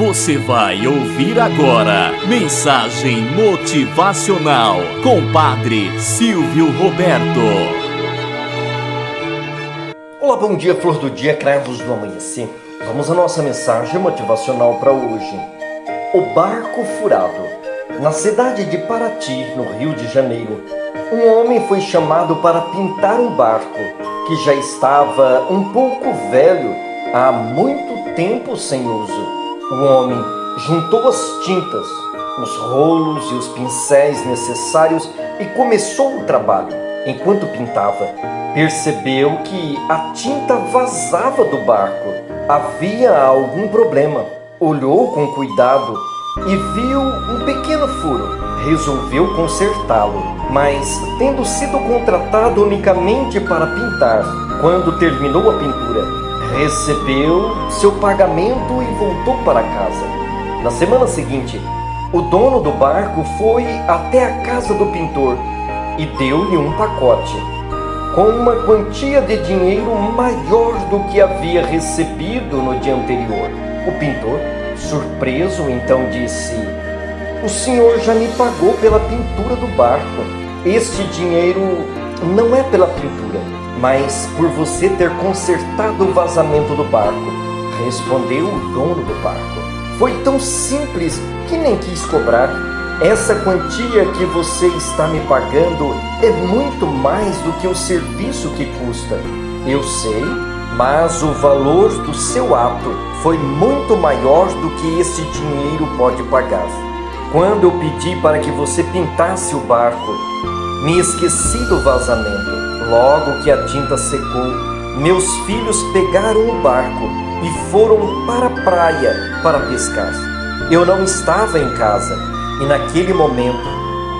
Você vai ouvir agora Mensagem Motivacional com Padre Silvio Roberto. Olá, bom dia, flor do dia, cravos do amanhecer. Vamos à nossa mensagem motivacional para hoje. O barco furado. Na cidade de Paraty, no Rio de Janeiro, um homem foi chamado para pintar um barco que já estava um pouco velho há muito tempo sem uso. O homem juntou as tintas, os rolos e os pincéis necessários e começou o trabalho. Enquanto pintava, percebeu que a tinta vazava do barco. Havia algum problema. Olhou com cuidado e viu um pequeno furo. Resolveu consertá-lo, mas tendo sido contratado unicamente para pintar, quando terminou a pintura, recebeu seu pagamento e voltou para casa. Na semana seguinte, o dono do barco foi até a casa do pintor e deu-lhe um pacote com uma quantia de dinheiro maior do que havia recebido no dia anterior. O pintor, surpreso, então disse: O senhor já me pagou pela pintura do barco. Este dinheiro não é pela pintura mas por você ter consertado o vazamento do barco, respondeu o dono do barco. Foi tão simples que nem quis cobrar. Essa quantia que você está me pagando é muito mais do que o serviço que custa. Eu sei, mas o valor do seu ato foi muito maior do que esse dinheiro pode pagar. Quando eu pedi para que você pintasse o barco, me esqueci do vazamento Logo que a tinta secou, meus filhos pegaram o barco e foram para a praia para pescar. Eu não estava em casa e naquele momento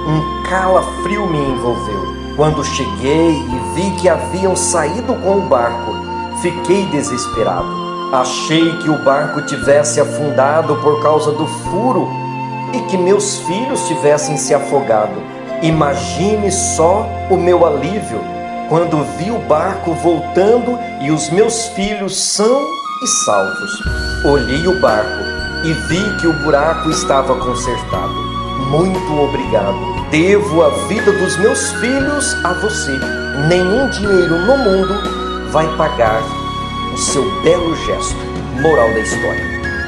um calafrio me envolveu. Quando cheguei e vi que haviam saído com o barco, fiquei desesperado. Achei que o barco tivesse afundado por causa do furo e que meus filhos tivessem se afogado. Imagine só o meu alívio quando vi o barco voltando e os meus filhos são e salvos. Olhei o barco e vi que o buraco estava consertado. Muito obrigado. Devo a vida dos meus filhos a você. Nenhum dinheiro no mundo vai pagar o seu belo gesto. Moral da história.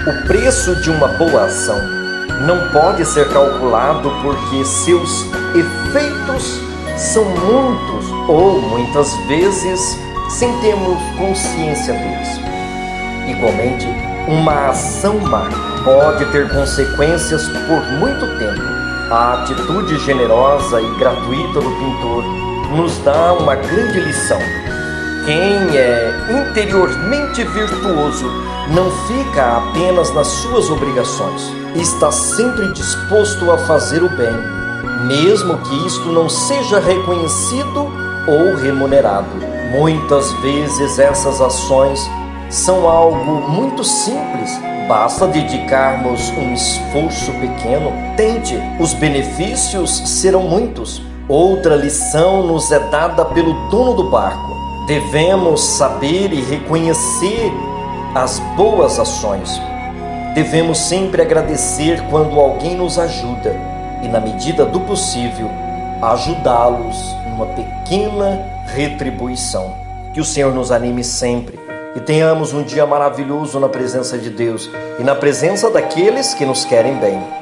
O preço de uma boa ação não pode ser calculado porque seus efeitos são muitos ou muitas vezes sem termos consciência deles. Igualmente, uma ação má pode ter consequências por muito tempo. A atitude generosa e gratuita do pintor nos dá uma grande lição. Quem é interiormente virtuoso não fica apenas nas suas obrigações, está sempre disposto a fazer o bem mesmo que isto não seja reconhecido ou remunerado. Muitas vezes essas ações são algo muito simples, basta dedicarmos um esforço pequeno. Tente, os benefícios serão muitos. Outra lição nos é dada pelo dono do barco. Devemos saber e reconhecer as boas ações. Devemos sempre agradecer quando alguém nos ajuda e, na medida do possível, ajudá-los numa pequena retribuição. Que o Senhor nos anime sempre e tenhamos um dia maravilhoso na presença de Deus e na presença daqueles que nos querem bem.